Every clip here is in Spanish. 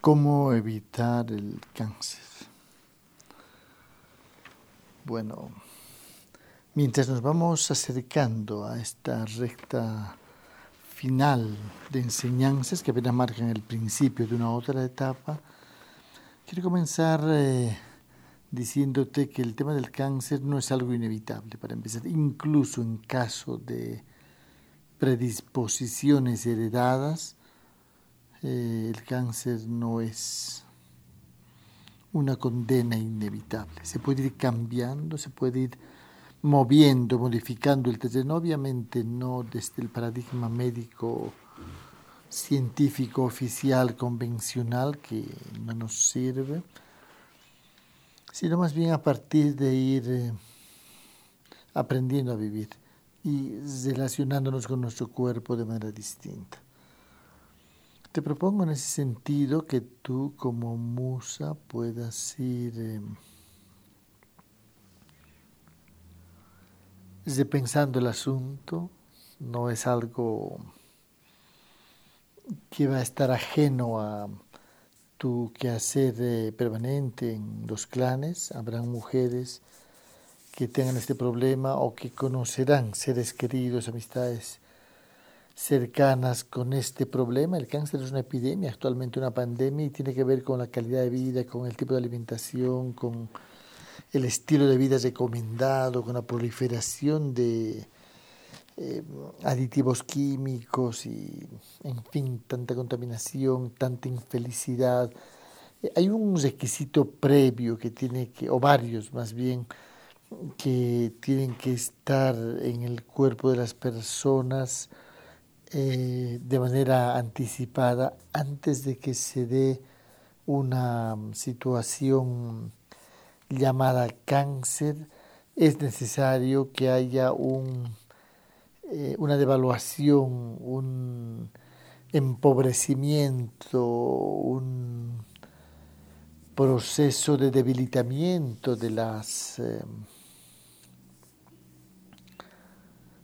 ¿Cómo evitar el cáncer? Bueno, mientras nos vamos acercando a esta recta final de enseñanzas que apenas marcan el principio de una otra etapa, quiero comenzar eh, diciéndote que el tema del cáncer no es algo inevitable para empezar, incluso en caso de predisposiciones heredadas, eh, el cáncer no es una condena inevitable. Se puede ir cambiando, se puede ir moviendo, modificando el terreno, obviamente no desde el paradigma médico científico oficial convencional que no nos sirve, sino más bien a partir de ir eh, aprendiendo a vivir y relacionándonos con nuestro cuerpo de manera distinta. Te propongo en ese sentido que tú como musa puedas ir eh, repensando el asunto, no es algo que va a estar ajeno a tu quehacer eh, permanente en los clanes, habrán mujeres que tengan este problema o que conocerán seres queridos, amistades cercanas con este problema. El cáncer es una epidemia, actualmente una pandemia, y tiene que ver con la calidad de vida, con el tipo de alimentación, con el estilo de vida recomendado, con la proliferación de eh, aditivos químicos y, en fin, tanta contaminación, tanta infelicidad. Eh, hay un requisito previo que tiene que, o varios más bien, que tienen que estar en el cuerpo de las personas eh, de manera anticipada antes de que se dé una situación llamada cáncer, es necesario que haya un, eh, una devaluación, un empobrecimiento, un proceso de debilitamiento de las eh,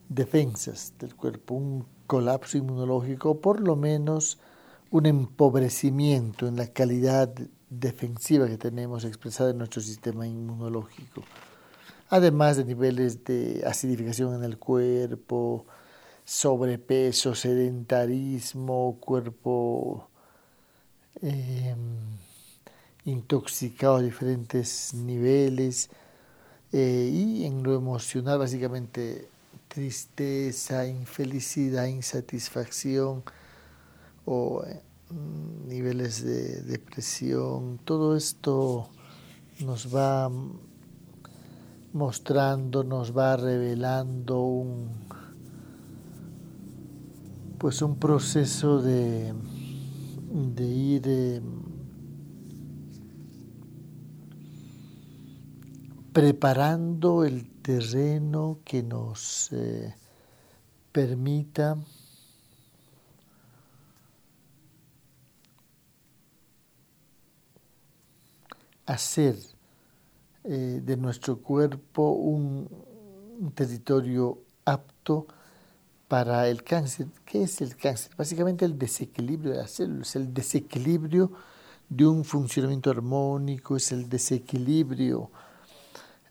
defensas del cuerpo, colapso inmunológico, por lo menos un empobrecimiento en la calidad defensiva que tenemos expresada en nuestro sistema inmunológico, además de niveles de acidificación en el cuerpo, sobrepeso, sedentarismo, cuerpo em, intoxicado a diferentes niveles eh, y en lo emocional básicamente tristeza, infelicidad, insatisfacción o eh, niveles de depresión, todo esto nos va mostrando, nos va revelando un pues un proceso de, de ir eh, preparando el terreno que nos eh, permita hacer eh, de nuestro cuerpo un, territorio apto para el cáncer. ¿Qué es el cáncer? Básicamente el desequilibrio de las células, el desequilibrio de un funcionamiento armónico, es el desequilibrio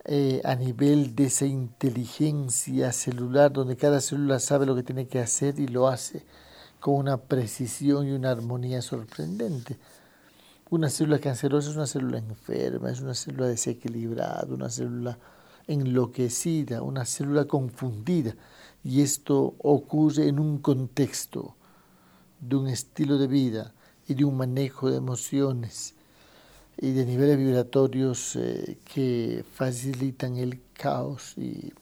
eh, a nivel de esa inteligencia celular, donde cada célula sabe lo que tiene que hacer y lo hace con una precisión y una armonía sorprendente. Una célula cancerosa es una célula enferma, es una célula desequilibrada, una célula enloquecida, una célula confundida. Y esto ocurre en un contexto de un estilo de vida y de un manejo de emociones y de niveles vibratorios eh, que facilitan el caos y,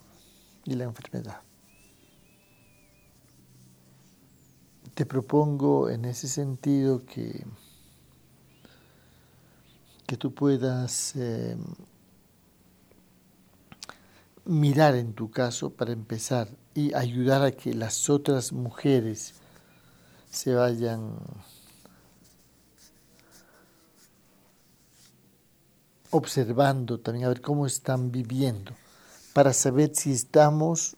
la enfermedad. Te propongo en ese sentido que, que tú puedas eh, mirar en tu caso para empezar y ayudar a que las otras mujeres se vayan observando también a ver cómo están viviendo, para saber si estamos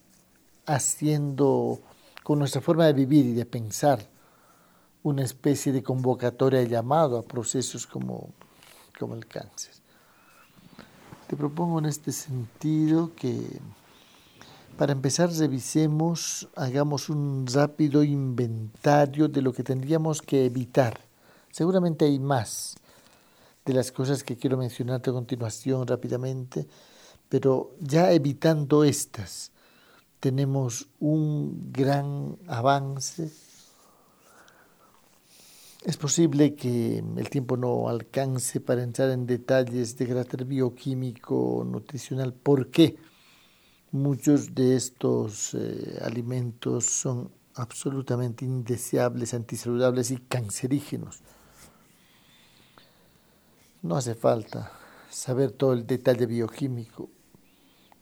haciendo con nuestra forma de vivir y de pensar una especie de convocatoria llamado a procesos como, como el cáncer. Te propongo en este sentido que para empezar revisemos, hagamos un rápido inventario de lo que tendríamos que evitar. Seguramente hay más de las cosas que quiero mencionarte a continuación rápidamente, pero ya evitando estas, tenemos un gran avance. Es posible que el tiempo no alcance para entrar en detalles de carácter bioquímico, nutricional, por qué muchos de estos eh, alimentos son absolutamente indeseables, antisaludables y cancerígenos. No hace falta saber todo el detalle bioquímico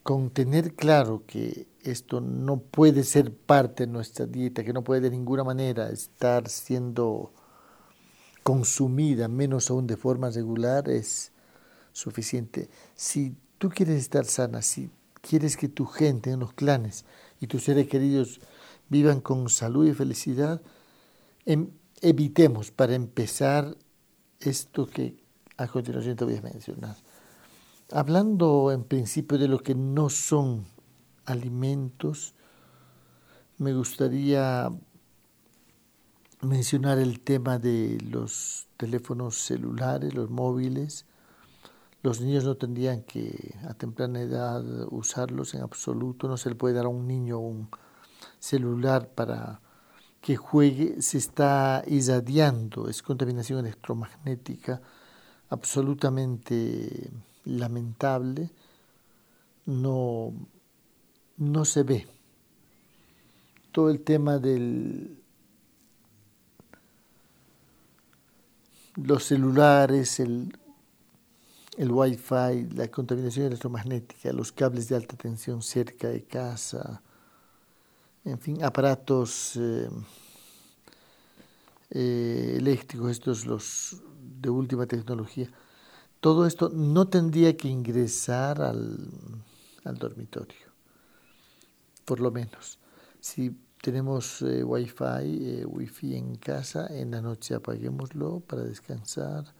con tener claro que esto no puede ser parte de nuestra dieta, que no puede de ninguna manera estar siendo consumida, menos aún de forma regular, es suficiente. Si tú quieres estar sana, si quieres que tu gente en los clanes y tus seres queridos vivan con salud y felicidad, em, evitemos para empezar esto que a continuación te voy a mencionar. Hablando en principio de lo que no son alimentos, me gustaría mencionar el tema de los teléfonos celulares, los móviles. Los niños no tendrían que a temprana edad usarlos en absoluto. No se le puede dar a un niño un celular para que juegue. Se está irradiando, es contaminación electromagnética absolutamente lamentable, no, no se ve. Todo el tema del los celulares, el, el wifi, la contaminación electromagnética, los cables de alta tensión cerca de casa, en fin, aparatos eh, eh, eléctricos, estos los de última tecnología, todo esto no tendría que ingresar al, dormitorio, por lo menos. Si tenemos eh, wifi, eh, wifi en casa, en la noche apaguémoslo para descansar.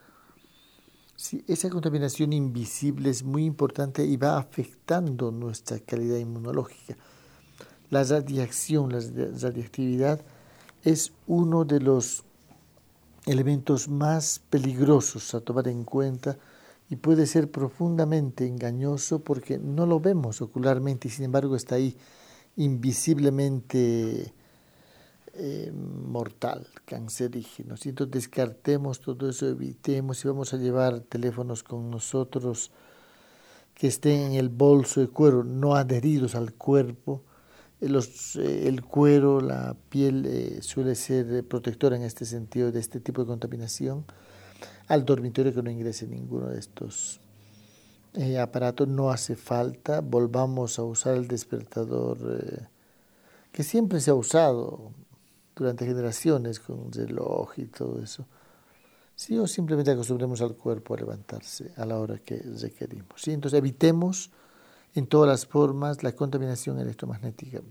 Sí, esa contaminación invisible es muy importante y va afectando nuestra calidad inmunológica. La radiación, la radiactividad es uno de los elementos más peligrosos a tomar en cuenta y puede ser profundamente engañoso porque no lo vemos ocularmente y sin embargo está ahí invisiblemente eh, mortal, cancerígeno. Entonces descartemos todo eso, evitemos y vamos a llevar teléfonos con nosotros que estén en el bolso de cuero, no adheridos al cuerpo. Los, eh, el cuero, la piel eh, suele ser protectora en este sentido de este tipo de contaminación al dormitorio que no ingrese ninguno de estos eh, aparatos. No hace falta, volvamos a usar el despertador eh, que siempre se ha usado durante generaciones con reloj y todo eso. Sí, o simplemente acostumbremos al cuerpo a levantarse a la hora que requerimos. ¿sí? Entonces evitemos en todas las formas la contaminación electromagnética.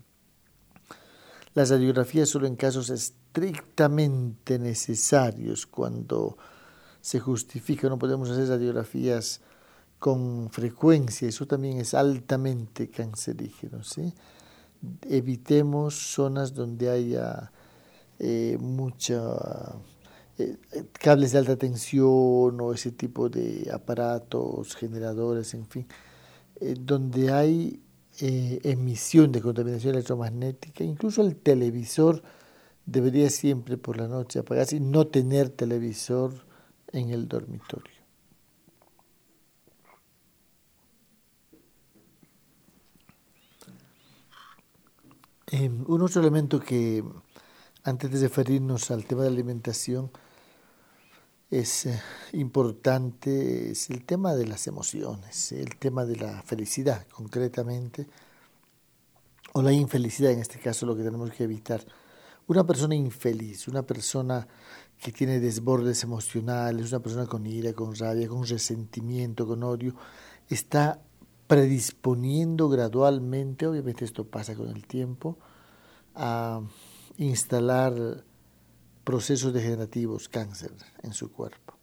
Las radiografías solo en casos estrictamente necesarios, cuando se justifica, no podemos hacer radiografías con frecuencia, eso también es altamente cancerígeno. ¿sí? Evitemos zonas donde haya eh, mucha eh, cables de alta tensión o ese tipo de aparatos, generadores, en fin, eh, donde hay emisión de contaminación electromagnética, incluso el televisor debería siempre por la noche apagarse y no tener televisor en el dormitorio. un otro elemento que, antes de referirnos al tema de alimentación, es eh, importante es el tema de las emociones, el tema de la felicidad concretamente, o la infelicidad en este caso, lo que tenemos que evitar. Una persona infeliz, una persona que tiene desbordes emocionales, una persona con ira, con rabia, con resentimiento, con odio, está predisponiendo gradualmente, obviamente esto pasa con el tiempo, a instalar procesos degenerativos, cáncer en su cuerpo.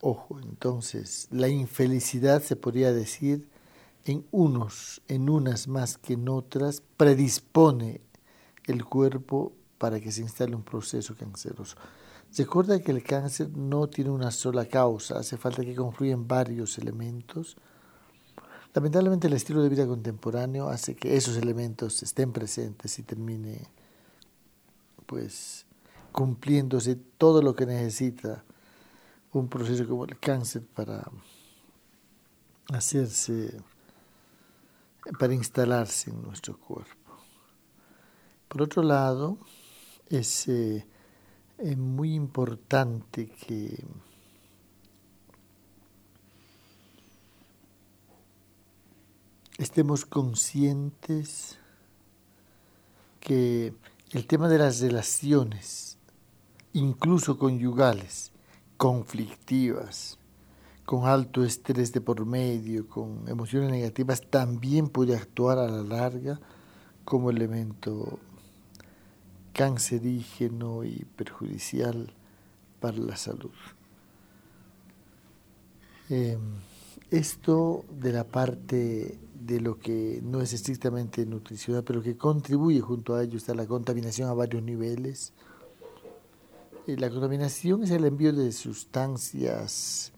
Ojo, entonces, la infelicidad se podría decir en unos, en unas más que en otras, predispone el cuerpo para que se instale un proceso canceroso. Recuerda que el cáncer no tiene una sola causa, hace falta que confluyan varios elementos. Lamentablemente el estilo de vida contemporáneo hace que esos elementos estén presentes y termine pues cumpliéndose todo lo que necesita un proceso como el cáncer para hacerse, para instalarse en nuestro cuerpo. Por otro lado, es eh, muy importante que estemos conscientes que el tema de las relaciones, incluso conyugales, conflictivas, con alto estrés de por medio, con emociones negativas, también puede actuar a la larga como elemento cancerígeno y perjudicial para la salud. Em, esto de la parte de lo que no es estrictamente nutricional, pero que contribuye junto a ello está la contaminación a varios niveles. La contaminación es el envío de sustancias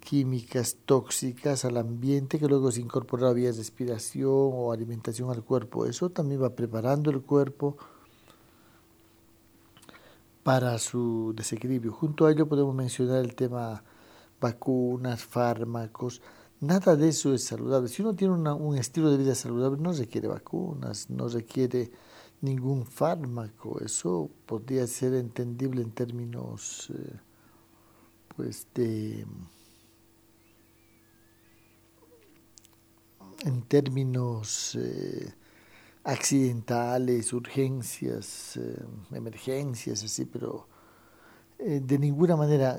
químicas tóxicas al ambiente que luego se incorpora a vías de respiración o alimentación al cuerpo. Eso también va preparando el cuerpo para su desequilibrio. Junto a ello podemos mencionar el tema vacunas, fármacos. Nada de eso es saludable. Si uno tiene un estilo de vida saludable, no requiere vacunas, no requiere ningún fármaco. Eso podría ser entendible en términos eh, pues de en términos eh, accidentales, urgencias, eh, emergencias, así, pero de ninguna manera,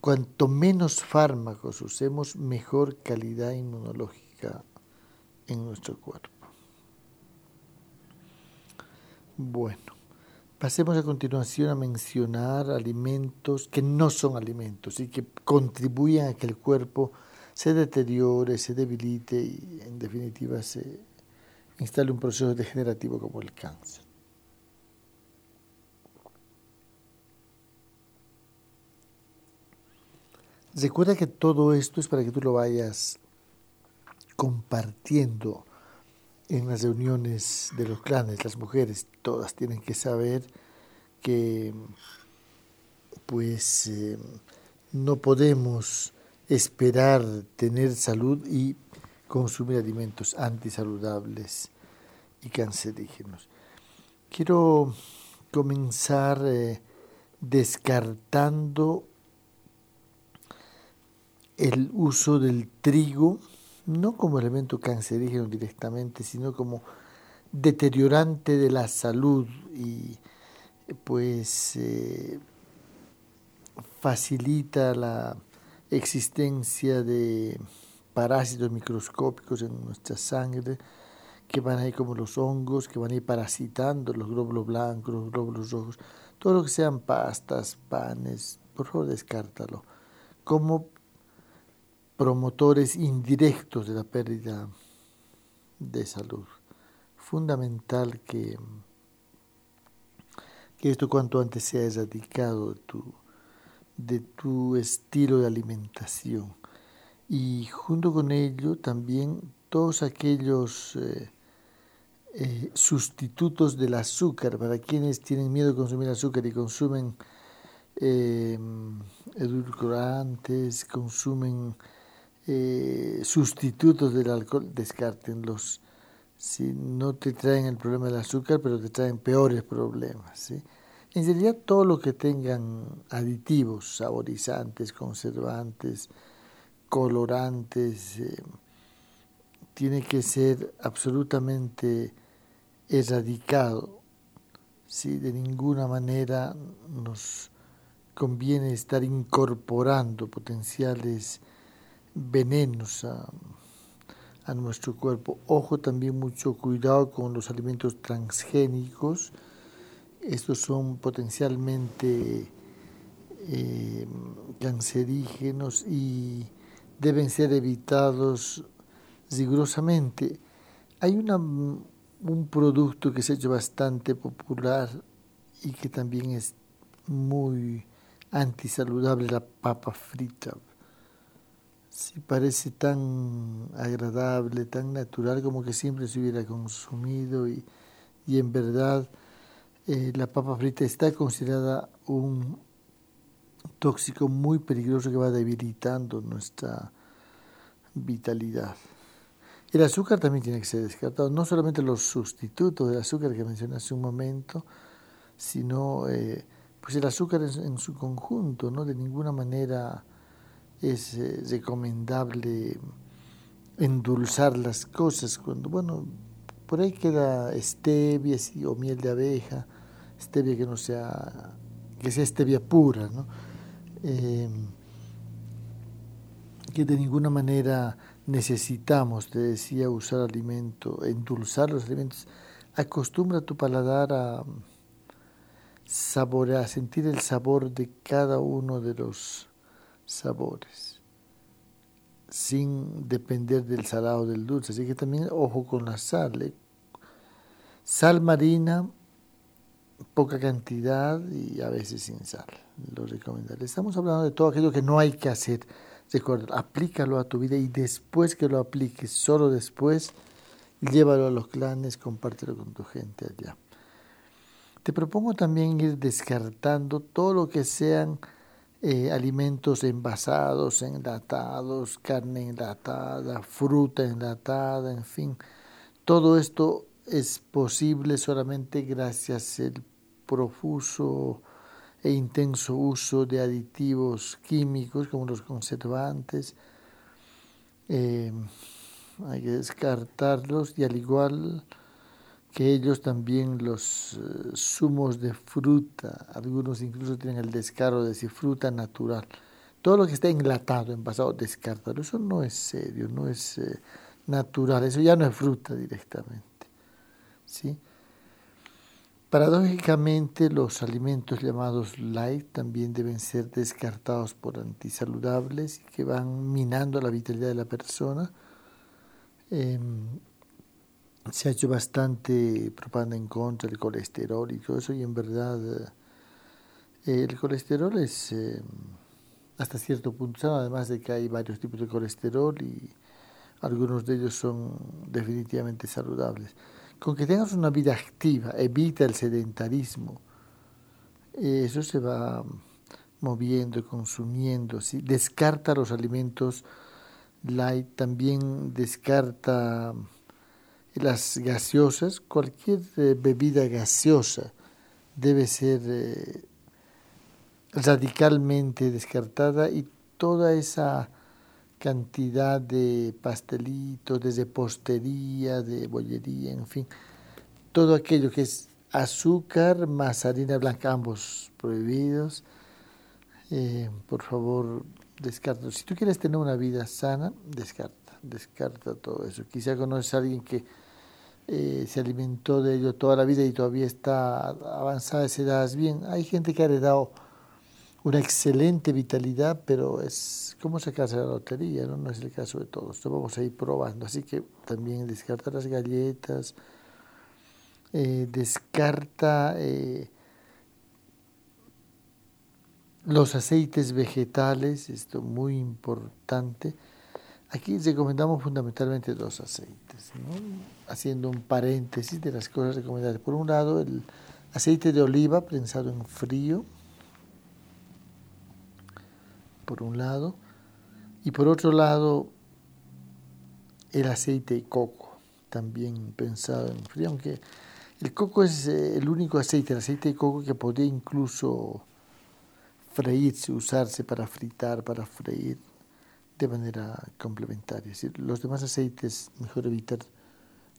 cuanto menos fármacos usemos, mejor calidad inmunológica en nuestro cuerpo. Bueno, pasemos a continuación a mencionar alimentos que no son alimentos y que contribuyen a que el cuerpo se deteriore, se debilite y en definitiva se instale un proceso degenerativo como el cáncer. Recuerda que todo esto es para que tú lo vayas compartiendo en las reuniones de los clanes, las mujeres, todas tienen que saber que pues eh, no podemos esperar tener salud y consumir alimentos antisaludables y cancerígenos. Quiero comenzar eh, descartando el uso del trigo, no como elemento cancerígeno directamente, sino como deteriorante de la salud y pues eh, facilita la existencia de parásitos microscópicos en nuestra sangre que van ahí como los hongos, que van a ir parasitando los glóbulos blancos, los glóbulos rojos, todo lo que sean pastas, panes, por favor descártalo, como promotores indirectos de la pérdida de salud. Fundamental que, que esto cuanto antes sea erradicado de tu, de tu estilo de alimentación y junto con ello también todos aquellos eh, eh, sustitutos del azúcar para quienes tienen miedo de consumir azúcar y consumen em, edulcorantes, consumen eh, sustitutos del alcohol, descártenlos. Si no te traen el problema del azúcar, pero te traen peores problemas. En realidad todo lo que tengan aditivos, saborizantes, conservantes, colorantes, eh, tiene que ser absolutamente erradicado. si De ninguna manera nos conviene estar incorporando potenciales venenos a, a nuestro cuerpo. Ojo también mucho cuidado con los alimentos transgénicos estos son potencialmente eh, cancerígenos y deben ser evitados rigurosamente. Hay una, un producto que se ha hecho bastante popular y que también es muy antisaludable, la papa frita. Sí, parece tan agradable, tan natural como que siempre se hubiera consumido y, y en verdad eh, la papa frita está considerada un tóxico muy peligroso que va debilitando nuestra vitalidad. El azúcar también tiene que ser descartado, no solamente los sustitutos del azúcar que mencioné hace un momento, sino eh, pues el azúcar en, su conjunto, ¿no? De ninguna manera es eh, recomendable endulzar las cosas cuando, bueno, por ahí queda stevia o miel de abeja, stevia que no sea, que sea stevia pura, ¿no? Em, que de ninguna manera necesitamos, te decía, usar alimento, endulzar los alimentos. Acostumbra tu paladar a saborear, a sentir el sabor de cada uno de los sabores, sin depender del salado o del dulce. Así que también ojo con la sal. ¿eh? Sal marina, poca cantidad y a veces sin sal lo recomendaría. Estamos hablando de todo aquello que no hay que hacer. Recuerda, aplícalo a tu vida y después que lo apliques, solo después, llévalo a los clanes, compártelo con tu gente allá. Te propongo también ir descartando todo lo que sean eh, alimentos envasados, enlatados, carne enlatada, fruta enlatada, en fin. Todo esto es posible solamente gracias al profuso e intenso uso de aditivos químicos como los conservantes. Eh, hay que descartarlos y al igual que ellos también los eh, zumos de fruta, algunos incluso tienen el descaro de decir fruta natural. Todo lo que está enlatado, envasado, descartarlo. Eso no es serio, no es eh, natural, eso ya no es fruta directamente. ¿sí? Paradójicamente, los alimentos llamados light también deben ser descartados por antisaludables y que van minando la vitalidad de la persona. Em, se ha hecho bastante propaganda en contra del colesterol y todo eso, y en verdad eh, el colesterol es em, hasta cierto punto además de que hay varios tipos de colesterol y algunos de ellos son definitivamente saludables. Con que tengas una vida activa, evita el sedentarismo, eso se va moviendo, consumiendo, descarta los alimentos light, también descarta las gaseosas, cualquier eh, bebida gaseosa debe ser eh, radicalmente descartada y toda esa cantidad de pastelitos, desde postería, de bollería, en fin, todo aquello que es azúcar más harina blanca, ambos prohibidos. Eh, por favor, descarta. Si tú quieres tener una vida sana, descarta, descarta todo eso. Quizá conoces a alguien que eh, se alimentó de ello toda la vida y todavía está avanzada esa edad. Bien, hay gente que ha heredado una excelente vitalidad, pero es como sacarse la lotería, ¿no? no es el caso de todos. Entonces vamos a ir probando. Así que también descarta las galletas, eh, descarta eh, los aceites vegetales, esto muy importante. Aquí recomendamos fundamentalmente dos aceites, haciendo un paréntesis de las cosas recomendadas. Por un lado, el aceite de oliva prensado en frío, por un lado, y por otro lado el aceite de coco, también pensado en frío, aunque el coco es eh, el único aceite, el aceite de coco que podría incluso freírse, usarse para fritar, para freír de manera complementaria. los demás aceites mejor evitar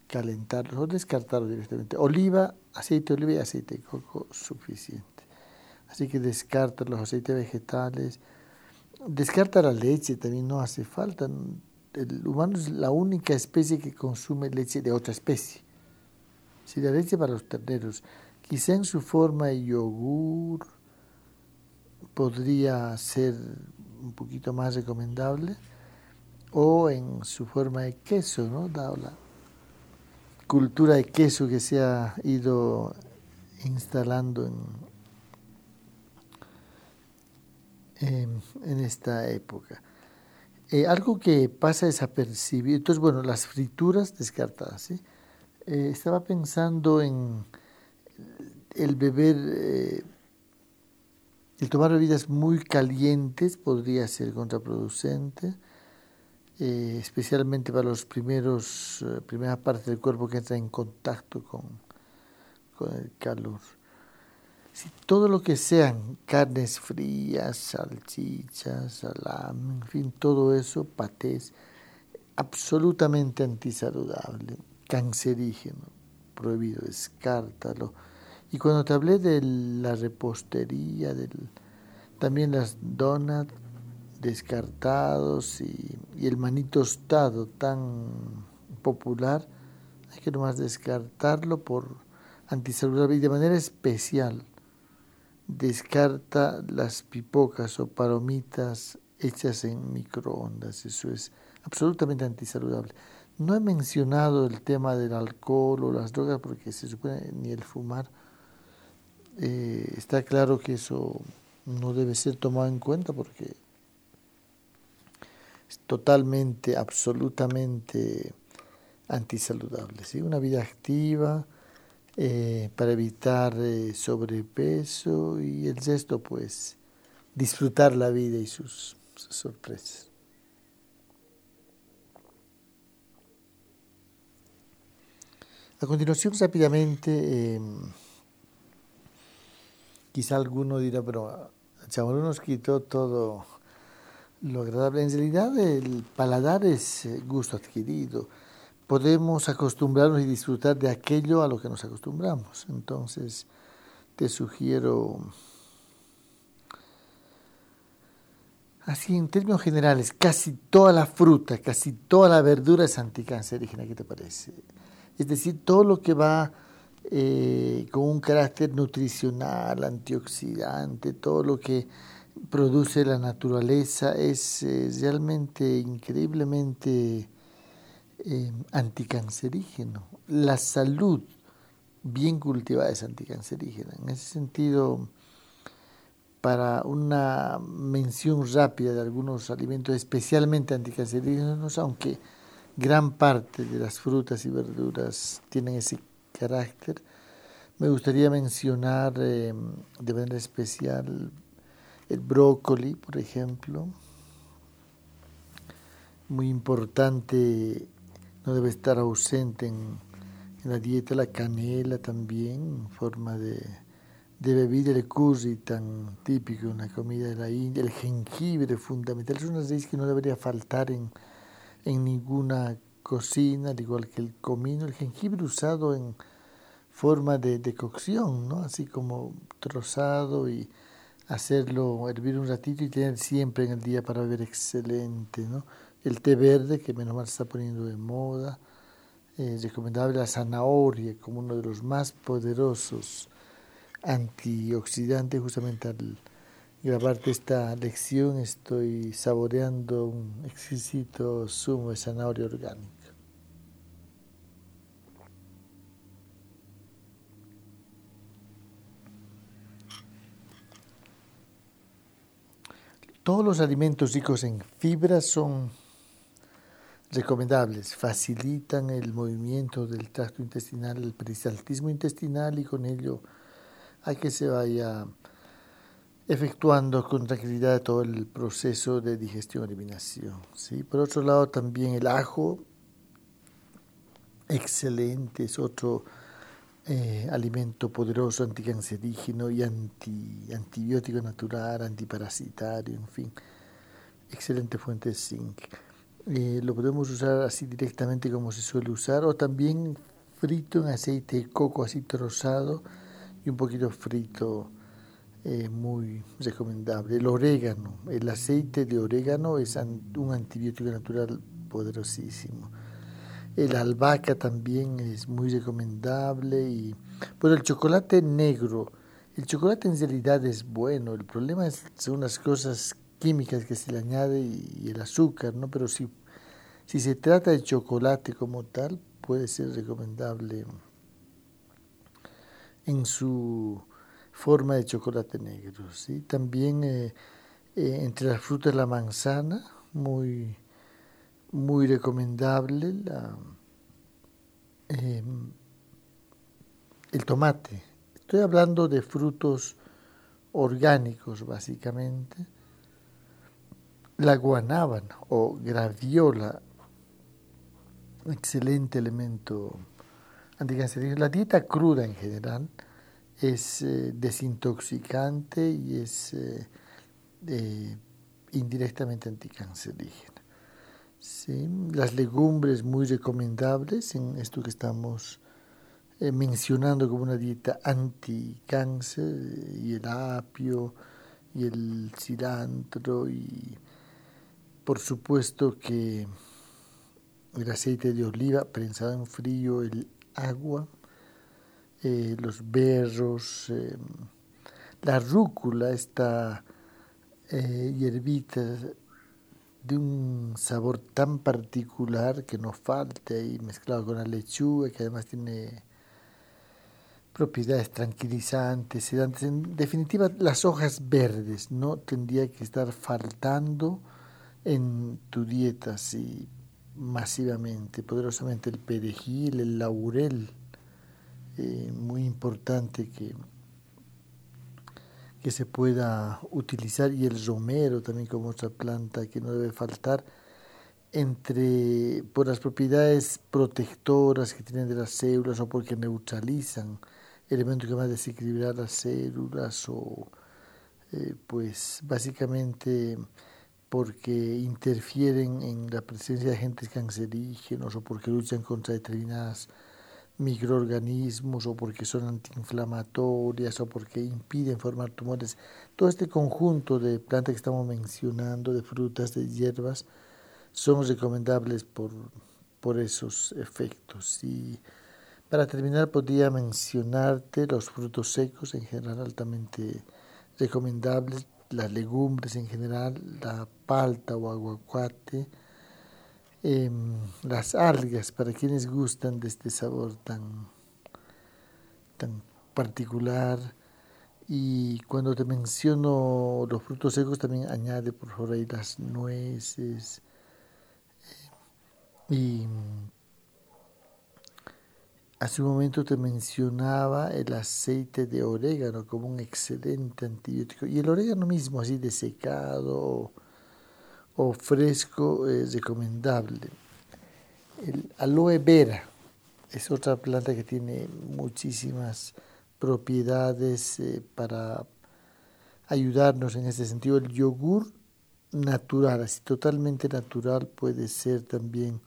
calentarlos o descartarlos directamente. Oliva, aceite de oliva y aceite de coco suficiente. Así que descarta los aceites vegetales, Descarta la leche, también no hace falta. El humano es la única especie que consume leche de otra especie. Si la leche para los terneros, Quizá en su forma de yogur podría ser un poquito más recomendable o en su forma de queso, ¿no? Dado la cultura de queso que se ha ido instalando en, en, esta época. Eh, algo que pasa desapercibido, entonces bueno, las frituras descartadas, ¿sí? Eh, estaba pensando en el beber, eh, el tomar bebidas muy calientes podría ser contraproducente, eh, especialmente para los primeros, eh, primeras partes del cuerpo que entra en contacto con, con el calor. Si todo lo que sean carnes frías, salchichas, salami, en fin, todo eso, patés, absolutamente antisaludable, cancerígeno, prohibido, descártalo. Y cuando te hablé de la repostería, del, también las donuts descartados y, y el maní tostado tan popular, hay que nomás descartarlo por antisaludable y de manera especial descarta las pipocas o palomitas hechas en microondas. Eso es absolutamente antisaludable. No he mencionado el tema del alcohol o las drogas porque se supone ni el fumar. Eh, está claro que eso no debe ser tomado en cuenta porque es totalmente, absolutamente antisaludable. ¿sí? Una vida activa, eh, para evitar eh, sobrepeso y el resto pues disfrutar la vida y sus, sus sorpresas. A continuación rápidamente, eh, quizá alguno dirá, pero Chamorro nos quitó todo lo agradable. En realidad el paladar es eh, gusto adquirido podemos acostumbrarnos y disfrutar de aquello a lo que nos acostumbramos. Entonces, te sugiero, así en términos generales, casi toda la fruta, casi toda la verdura es anticancerígena, ¿qué te parece? Es decir, todo lo que va eh, con un carácter nutricional, antioxidante, todo lo que produce la naturaleza es eh, realmente increíblemente eh, anticancerígeno. La salud bien cultivada es anticancerígena. En ese sentido, para una mención rápida de algunos alimentos especialmente anticancerígenos, aunque gran parte de las frutas y verduras tienen ese carácter, me gustaría mencionar eh, de manera especial el brócoli, por ejemplo. Muy importante no debe estar ausente en, la dieta la canela también, en forma de, bebida, el curry tan típico en la comida de la India, el jengibre fundamental, es una raíz que no debería faltar en, en ninguna cocina, al igual que el comino, el jengibre usado en forma de, de cocción, ¿no? así como trozado y hacerlo hervir un ratito y tener siempre en el día para beber excelente, ¿no? el té verde, que menos mal se está poniendo de moda, es recomendable la zanahoria como uno de los más poderosos antioxidantes. Justamente al grabarte esta lección estoy saboreando un exquisito zumo de zanahoria orgánica. Todos los alimentos ricos en fibra son recomendables, facilitan el movimiento del tracto intestinal, el peristaltismo intestinal y con ello hay que se vaya efectuando con tranquilidad todo el proceso de digestión y eliminación. ¿sí? Por otro lado, también el ajo, excelente, es otro eh, alimento poderoso, anticancerígeno y anti, antibiótico natural, antiparasitario, en fin, excelente fuente de zinc. Eh, lo podemos usar así directamente como se suele usar o también frito en aceite de coco así trozado y un poquito frito eh, muy recomendable. El orégano, el aceite de orégano es un antibiótico natural poderosísimo. El albahaca también es muy recomendable. Y, bueno, el chocolate negro. El chocolate en realidad es bueno. El problema es, son las cosas químicas que se le añade y, el azúcar, ¿no? Pero si, si se trata de chocolate como tal, puede ser recomendable en su forma de chocolate negro. ¿sí? También eh, eh, entre las frutas la manzana, muy, muy recomendable. La, em, el tomate. Estoy hablando de frutos orgánicos, básicamente. La guanábana o graviola, excelente elemento anticancerígeno. La dieta cruda en general es eh, desintoxicante y es eh, eh, indirectamente anticancerígena. ¿Sí? Las legumbres muy recomendables en esto que estamos mencionando como una dieta anticáncer y el apio y el cilantro y por supuesto que el aceite de oliva prensado en frío, el agua, eh, los berros, eh, la rúcula, esta eh, hierbita de un sabor tan particular que no falta ahí mezclado con la lechuga, que además tiene propiedades tranquilizantes, sedantes. En definitiva, las hojas verdes no tendría que estar faltando en tu dieta así masivamente, poderosamente el perejil, el laurel, eh, muy importante que, que se pueda utilizar y el romero también como otra planta que no debe faltar entre por las propiedades protectoras que tienen de las células o porque neutralizan elementos que van a desequilibrar las células o eh, pues básicamente porque interfieren en la presencia de agentes cancerígenos o porque luchan contra determinadas microorganismos o porque son antiinflamatorias o porque impiden formar tumores. Todo este conjunto de plantas que estamos mencionando, de frutas, de hierbas, son recomendables por, por esos efectos. Y para terminar, podría mencionarte los frutos secos en general altamente recomendables las legumbres en general, la palta o aguacate, em, las algas, para quienes gustan de este sabor tan, tan particular. Y cuando te menciono los frutos secos, también añade por favor ahí las nueces. y Hace un momento te mencionaba el aceite de orégano como un excelente antibiótico. Y el orégano mismo, así de secado o fresco, es recomendable. El aloe vera es otra planta que tiene muchísimas propiedades eh, para ayudarnos en ese sentido. El yogur natural, así totalmente natural, puede ser también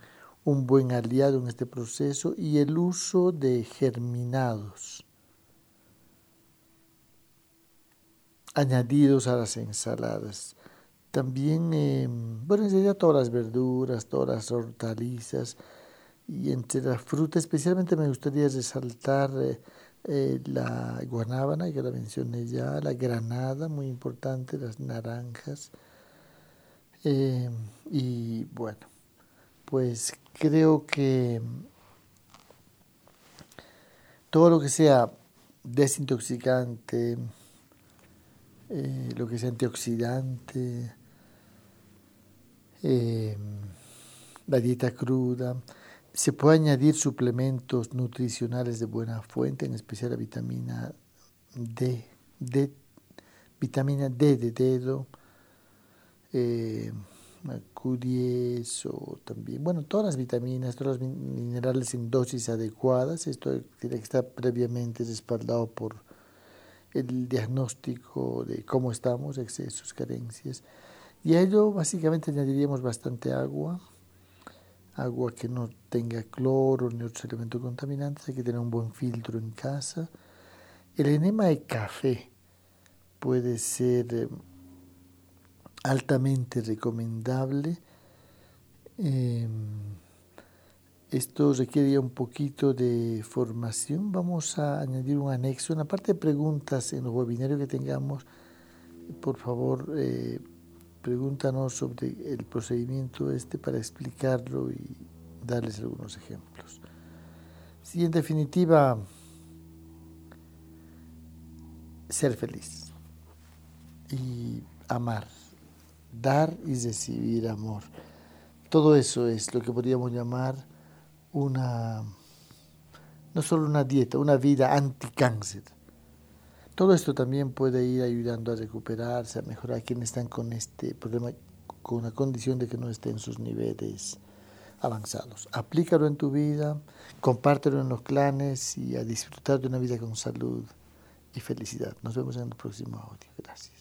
un buen aliado en este proceso y el uso de germinados añadidos a las ensaladas. También, eh, bueno, en todas las verduras, todas las hortalizas y entre las frutas, especialmente me gustaría resaltar eh, eh, la guanábana, que la mencioné ya, la granada, muy importante, las naranjas. y bueno, pues creo que todo lo que sea desintoxicante, eh, lo que sea antioxidante, eh, la dieta cruda, se puede añadir suplementos nutricionales de buena fuente, en especial la vitamina D, vitamina D de dedo. Eh, Q10 o también, bueno, todas las vitaminas, todos los minerales en dosis adecuadas. Esto tiene que estar previamente respaldado por el diagnóstico de cómo estamos, excesos, carencias. Y a ello básicamente añadiríamos bastante agua, agua que no tenga cloro ni otros elementos contaminantes, hay que tener un buen filtro en casa. El enema de café puede ser eh, altamente recomendable. Em, esto requiere un poquito de formación. Vamos a añadir un anexo. En la parte de preguntas en los webinarios que tengamos, por favor, eh, pregúntanos sobre el procedimiento este para explicarlo y darles algunos ejemplos. Si en definitiva, ser feliz y amar, dar y recibir amor. Todo eso es lo que podríamos llamar una, no solo una dieta, una vida anti-cáncer. Todo esto también puede ir ayudando a recuperarse, a mejorar a quienes están con este problema, con la condición de que no estén en sus niveles avanzados. Aplícalo en tu vida, compártelo en los clanes y a disfrutar de una vida con salud y felicidad. Nos vemos en el próximo audio. Gracias.